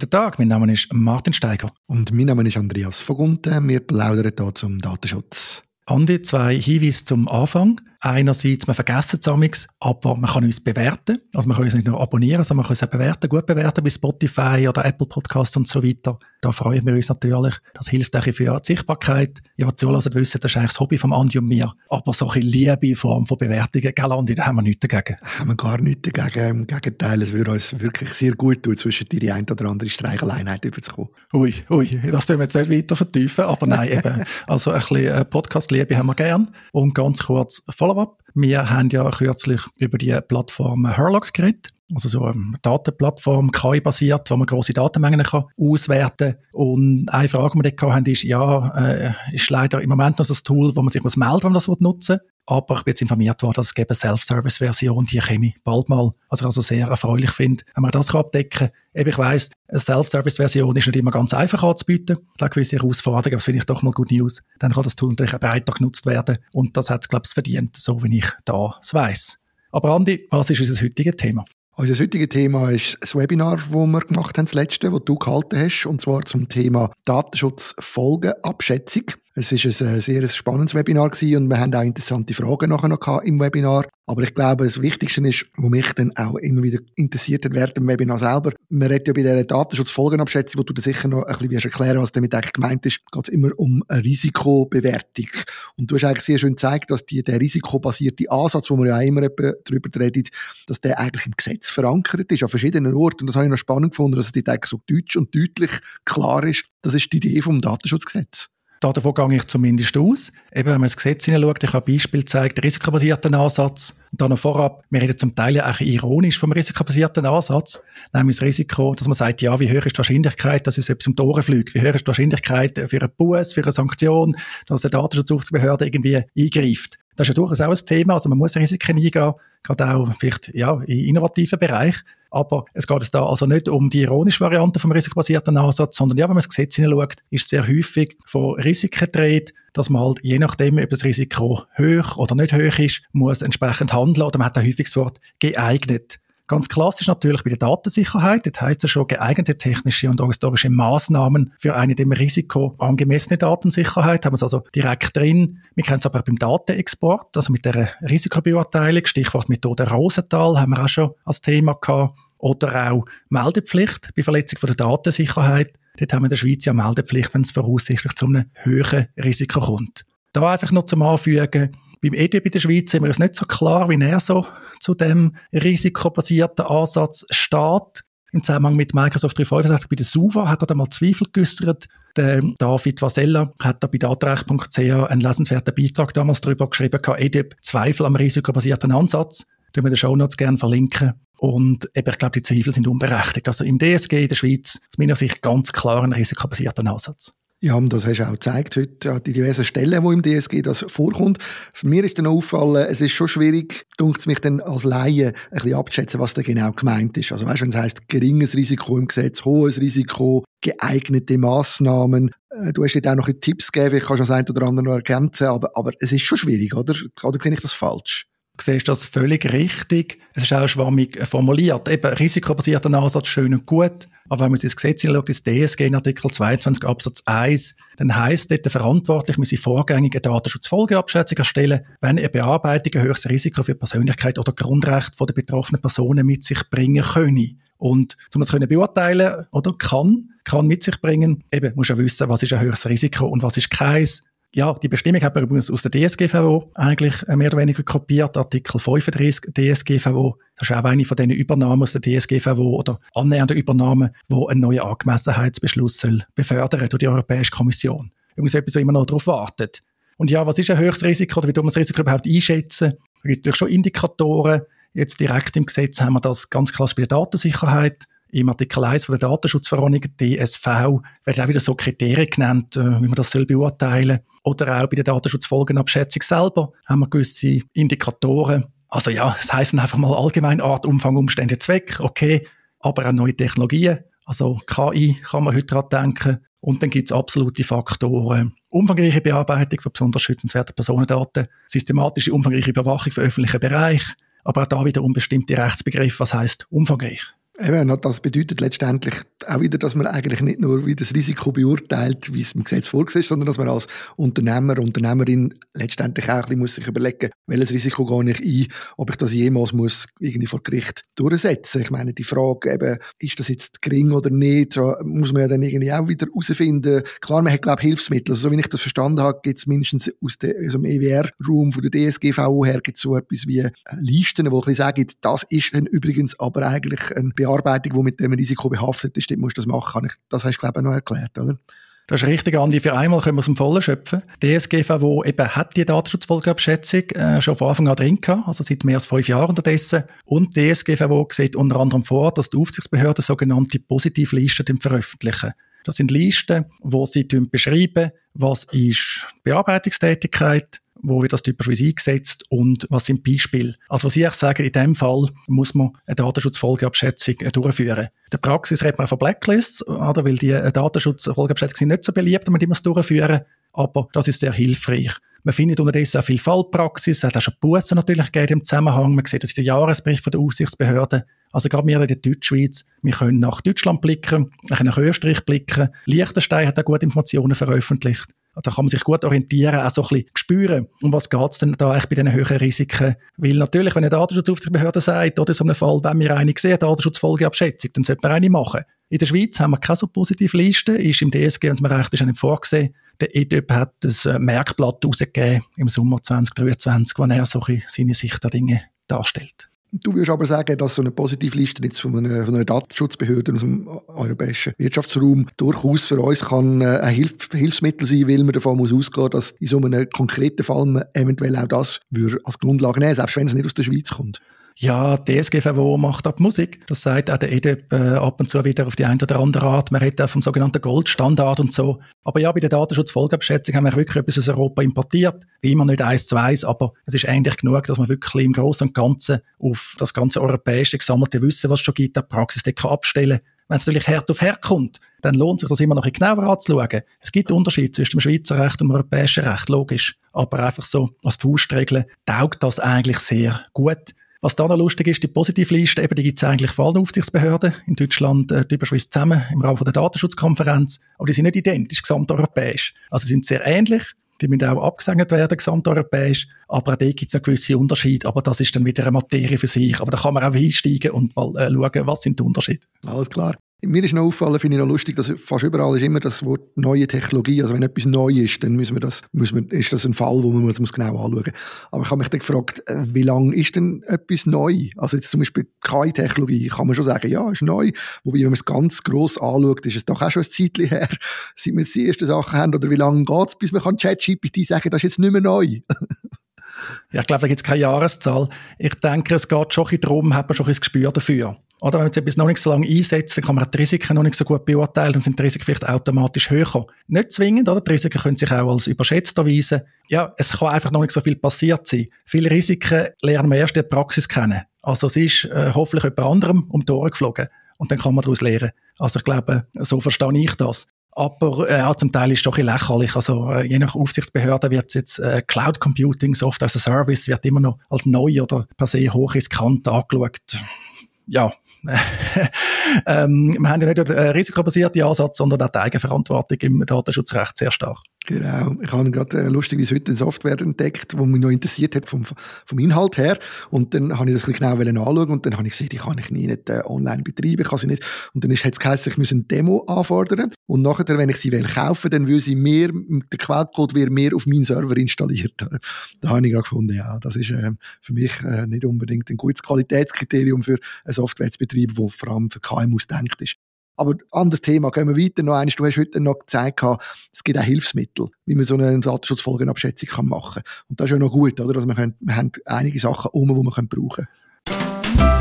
Guten Tag, mein Name ist Martin Steiger. Und mein Name ist Andreas Vogunten. Wir plaudern hier zum Datenschutz. Andi, zwei Hinweise zum Anfang. Einerseits, wir vergessen es aber man kann uns bewerten. Also man kann uns nicht nur abonnieren, sondern man kann uns auch bewerten, gut bewerten bei Spotify oder Apple Podcasts und so weiter. Da freuen wir uns natürlich. Das hilft auch für die Sichtbarkeit. Ihr, die zulassen, wissen, das ist eigentlich das Hobby von Andi und mir. Aber so ein Liebe in Form von Bewertungen, gell Andi, da haben wir nichts dagegen. Haben wir gar nichts dagegen. Im Gegenteil, es würde uns wirklich sehr gut tun, zwischen die eine oder andere Streicheleinheit überzukommen. Ui, ui, das tun wir jetzt nicht weiter vertiefen, aber nein, eben. Also ein bisschen äh, Podcast-Liebe haben wir gern. Und ganz kurz, Follow-up. Wir haben ja kürzlich über die Plattform Herlog geredet. Also so eine Datenplattform, KI-basiert, wo man große Datenmengen kann auswerten kann. Und eine Frage, die wir dort hatten, ist, ja, äh, ist leider im Moment noch so ein Tool, wo man sich muss melden wenn man das nutzen will. Aber ich bin jetzt informiert worden, dass es eine Self-Service-Version, die käme bald mal. Was ich also sehr erfreulich finde, wenn man das abdecken kann. Eben, ich weiss, eine Self-Service-Version ist nicht immer ganz einfach anzubieten. Da hat gewisse Herausforderungen, das finde ich doch mal gut News. Dann kann das Tool natürlich auch breiter genutzt werden. Und das hat es, glaube ich, verdient, so wie ich da es weiss. Aber Andi, was ist unser heutiges Thema? Unser heutiges Thema ist das Webinar, das wir gemacht haben, das letzte, das du gehalten hast, und zwar zum Thema Datenschutzfolgenabschätzung. Es ist ein sehr spannendes Webinar gewesen und wir haben auch interessante Fragen nachher noch im Webinar. Aber ich glaube, das Wichtigste ist, was mich dann auch immer wieder interessiert hat während dem Webinar selber. Man redet ja bei dieser Datenschutzfolgenabschätzung, wo du dir sicher noch ein bisschen erklären was damit eigentlich gemeint ist, geht es immer um eine Risikobewertung. Und du hast eigentlich sehr schön gezeigt, dass die, der risikobasierte Ansatz, wo man ja immer darüber redet, dass der eigentlich im Gesetz verankert ist, an verschiedenen Orten. Und das habe ich noch spannend gefunden, dass es dort so deutsch und deutlich klar ist. Das ist die Idee vom Datenschutzgesetz. Davon gehe ich zumindest aus. Eben, wenn man das Gesetz hineinschaut, ich habe ein Beispiel gezeigt, risikobasierten Ansatz. Und dann noch vorab, wir reden zum Teil ja auch ironisch vom risikobasierten Ansatz. Nämlich das Risiko, dass man sagt, ja, wie hoch ist die Wahrscheinlichkeit, dass es etwas um die Ohren fliegt? Wie hoch ist die Wahrscheinlichkeit für einen Bus, für eine Sanktion, dass eine Datenschutzaufsichtsbehörde irgendwie eingreift? Das ist ja durchaus auch ein Thema. Also man muss Risiken eingehen, gerade auch vielleicht, ja, in innovativen Bereich. Aber es geht es da also nicht um die ironische Variante vom risikobasierten Ansatz, sondern ja, wenn man das Gesetz hineinschaut, ist es sehr häufig von Risiken dreht, dass man halt, je nachdem, ob das Risiko hoch oder nicht hoch ist, muss entsprechend handeln oder man hat ein häufiges Wort geeignet. Ganz klassisch natürlich bei der Datensicherheit. Das heißt ja schon geeignete technische und organisatorische Maßnahmen für eine dem Risiko angemessene Datensicherheit. Haben wir es also direkt drin. Wir kennen es aber auch beim Datenexport, also mit der Risikobeurteilung. Stichwort Methode Rosenthal haben wir auch schon als Thema gehabt. Oder auch Meldepflicht bei Verletzung von der Datensicherheit. Dort haben wir in der Schweiz ja Meldepflicht, wenn es voraussichtlich zu einem höheren Risiko kommt. Da einfach noch zum Anfügen, beim EDB in der Schweiz sind wir uns nicht so klar, wie er so zu dem risikobasierten Ansatz steht. Im Zusammenhang mit Microsoft 365 bei der SUVA hat er da mal Zweifel geäußert. Der David Vasella hat da bei datrecht.ch einen lesenswerten Beitrag damals darüber geschrieben, EDIP Zweifel am risikobasierten Ansatz. Den wir den Show Notes gerne verlinken. Und eben, ich glaube, die Zweifel sind unberechtigt. Also im DSG in der Schweiz aus meiner Sicht ganz klar ein risikobasierter Ansatz. Ja, das hast du auch gezeigt heute an die diversen Stellen, wo im DSG das vorkommt. Für mich ist dann auffallen, es ist schon schwierig, dunkt mich dann als Laie ein bisschen abzuschätzen, was da genau gemeint ist. Also weißt, wenn es heisst, geringes Risiko im Gesetz, hohes Risiko, geeignete Massnahmen. Äh, du hast dir auch noch Tipps gegeben, ich kann schon das eine oder andere noch ergänzen, aber, aber es ist schon schwierig, oder? Oder sehe ich das falsch? Du siehst das völlig richtig. Es ist auch schwammig formuliert. Eben, risikobasierter Ansatz, schön und gut. Aber wenn man das Gesetz anschaut, das DSG in Artikel 22 Absatz 1, dann heisst dort, der Verantwortliche muss vorgängige Datenschutzfolgeabschätzung erstellen, wenn eine Bearbeitung ein höchstes Risiko für Persönlichkeit oder Grundrecht der betroffenen Personen mit sich bringen könne. Und um das können beurteilen oder kann, kann mit sich bringen, eben muss ja wissen, was ist ein höchstes Risiko und was ist keins. Ja, die Bestimmung hat man übrigens aus der DSGVO eigentlich äh, mehr oder weniger kopiert, Artikel 35 DSGVO. Das ist auch eine von diesen Übernahmen aus der DSGVO oder annähernde Übernahmen, wo ein neuer Angemessenheitsbeschluss soll befördern durch die Europäische Kommission. Übrigens etwas, was immer noch darauf wartet. Und ja, was ist ein höchstes Risiko oder wie tun wir das Risiko überhaupt einschätzen? Da gibt es natürlich schon Indikatoren. Jetzt direkt im Gesetz haben wir das ganz klassisch bei der Datensicherheit im Artikel 1 von der Datenschutzverordnung, DSV, werden auch wieder so Kriterien genannt, äh, wie man das soll beurteilen Oder auch bei der Datenschutzfolgenabschätzung selber haben wir gewisse Indikatoren. Also ja, das heißen einfach mal allgemein Art, Umfang, Umstände, Zweck, okay, aber auch neue Technologien. Also KI kann man heute daran denken. Und dann gibt es absolute Faktoren. Umfangreiche Bearbeitung von besonders schützenswerten Personendaten, systematische umfangreiche Überwachung für öffentlichen Bereich, aber auch da wieder unbestimmte Rechtsbegriffe, was heißt umfangreich. Eben, das bedeutet letztendlich auch wieder, dass man eigentlich nicht nur wie das Risiko beurteilt, wie es im Gesetz vorgesehen ist, sondern dass man als Unternehmer, Unternehmerin letztendlich auch ein bisschen muss sich überlegen, welches Risiko gehe ich ein, ob ich das jemals muss irgendwie vor Gericht durchsetzen. Ich meine, die Frage eben, ist das jetzt gering oder nicht, muss man ja dann irgendwie auch wieder herausfinden. Klar, man hat, glaube ich, Hilfsmittel. Also, so wie ich das verstanden habe, gibt es mindestens aus, de, aus dem EWR-Raum von der DSGVO her gibt so etwas wie Listen, wo ich sagen, das ist übrigens aber eigentlich ein Bearbeitung, die mit dem Risiko behaftet ist, dort musst du das machen. Das hast du, glaube ich, noch erklärt, oder? Das ist richtig, Andi. Für einmal können wir aus dem Vollen schöpfen. Die DSGVO eben hat die Datenschutzfolgeabschätzung äh, schon von Anfang an drin gehabt, also seit mehr als fünf Jahren unterdessen. Und die DSGVO sieht unter anderem vor, dass die Aufsichtsbehörden sogenannte Positivlisten veröffentlichen. Das sind Listen, wo sie beschreiben, was ist Bearbeitungstätigkeit, wo wird das typischerweise eingesetzt und was sind Beispiele. Also was ich sage, in dem Fall muss man eine Datenschutzfolgeabschätzung äh, durchführen. In der Praxis redet man von Blacklists, oder, weil die äh, Datenschutzfolgeabschätzungen sind nicht so beliebt, man die muss durchführen aber das ist sehr hilfreich. Man findet unterdessen auch viel Fallpraxis, es hat auch schon Bussen natürlich gegeben im Zusammenhang. Man sieht das in den Jahresbericht von der Aufsichtsbehörde. Also gerade wir in der Deutschschweiz, wir können nach Deutschland blicken, wir können nach Österreich blicken. Liechtenstein hat auch gute Informationen veröffentlicht. Da kann man sich gut orientieren, auch so ein bisschen spüren, um was geht es denn da eigentlich bei diesen höheren Risiken. Weil natürlich, wenn eine Datenschutzaufsichtsbehörde sagt, oder in so einem Fall, wenn wir eine sehen, Datenschutzfolgeabschätzung, dann sollte man eine machen. In der Schweiz haben wir keine so positive Liste, ist im DSG, wenn es mir recht ist, auch nicht vorgesehen. Der EDÖP hat ein äh, Merkblatt herausgegeben im Sommer 2023, wo er so seine Sicht der Dinge darstellt. Du würdest aber sagen, dass so eine Positivliste jetzt von einer, von einer Datenschutzbehörde aus dem europäischen Wirtschaftsraum durchaus für uns kann äh, ein Hilf Hilfsmittel sein, weil man davon muss ausgehen, dass in so einem konkreten Fall man eventuell auch das als Grundlage nehmen, selbst wenn es nicht aus der Schweiz kommt. Ja, die SGVO macht ab Musik. Das sagt auch der EDEP äh, ab und zu wieder auf die eine oder andere Art. Man redet auch vom sogenannten Goldstandard und so. Aber ja, bei der Datenschutzfolgeabschätzung haben wir wirklich etwas aus Europa importiert. Wie immer nicht eins zu eins, aber es ist eigentlich genug, dass man wirklich im Großen und Ganzen auf das ganze europäische gesammelte Wissen, was es schon gibt, der Praxis abstellen wenn es natürlich Herd auf Herd kommt, dann lohnt sich das immer noch ein genauer anzuschauen. Es gibt Unterschiede zwischen dem Schweizer Recht und dem europäischen Recht, logisch. Aber einfach so als Faustregel taugt das eigentlich sehr gut. Was da noch lustig ist, die Positivliste, eben, die gibt es eigentlich vor allen Aufsichtsbehörden. In Deutschland äh, die Überschweiz zusammen im Rahmen der Datenschutzkonferenz. Aber die sind nicht identisch, gesamteuropäisch. Also sind sehr ähnlich. Die müssen auch abgesegnet werden, gesamteuropäisch. Aber auch da gibt es noch gewisse Unterschiede. Aber das ist dann wieder eine Materie für sich. Aber da kann man auch einsteigen und mal äh, schauen, was sind die Unterschiede. Alles klar. Mir ist noch auffallen, finde ich noch lustig, dass fast überall ist immer das Wort neue Technologie. Also wenn etwas neu ist, dann müssen wir das, müssen wir, ist das ein Fall, wo man das genau anschauen muss. Aber ich habe mich dann gefragt, äh, wie lange ist denn etwas neu? Also jetzt zum Beispiel KI-Technologie, kann man schon sagen, ja, ist neu. Wobei, wenn man es ganz gross anschaut, ist es doch auch schon ein Zeitchen her, seit wir die ersten Sachen haben. Oder wie lange geht es, bis man ChatGPT sagen das ist jetzt nicht mehr neu? ja, ich glaube, da gibt es keine Jahreszahl. Ich denke, es geht schon darum, hat man schon ein Gespür dafür. Oder wenn man jetzt etwas noch nicht so lange einsetzt, dann kann man die Risiken noch nicht so gut beurteilen, dann sind die Risiken vielleicht automatisch höher. Nicht zwingend, oder? Die Risiken können sich auch als überschätzt erweisen. Ja, es kann einfach noch nicht so viel passiert sein. Viele Risiken lernen wir erst in der Praxis kennen. Also es ist äh, hoffentlich jemand anderem um die Ohren geflogen. Und dann kann man daraus lernen. Also ich glaube, so verstehe ich das. Aber äh, zum Teil ist es doch ein lächerlich. Also äh, je nach Aufsichtsbehörde wird jetzt äh, Cloud Computing, Software as a Service, wird immer noch als neu oder per se hochriskant angeschaut. Ja, ähm, wir haben ja nicht den risikobasierten Ansatz, sondern auch die Eigenverantwortung im Datenschutzrecht sehr stark. Genau. Ich habe gerade äh, lustigerweise heute eine Software entdeckt, die mich noch interessiert hat vom, vom Inhalt her. Und dann habe ich das ein bisschen genau anschauen und dann habe ich gesehen, die kann ich nie nicht äh, online betreiben, kann sie nicht. Und dann hat es geheißen, ich muss eine Demo anfordern. Und nachher, wenn ich sie will kaufen, dann will sie mir, der Quellcode wird mir auf meinen Server installiert. Da habe ich gerade gefunden, ja, das ist äh, für mich äh, nicht unbedingt ein gutes Qualitätskriterium für eine Software zu betreiben, die vor allem für KMUs denkt ist. Aber anderes Thema, gehen wir weiter noch eines. Du hast heute noch gezeigt, es gibt auch Hilfsmittel, wie man so eine Datenschutzfolgenabschätzung machen kann. Und das ist ja noch gut, oder? Also wir, können, wir haben einige Sachen um, die wir brauchen können.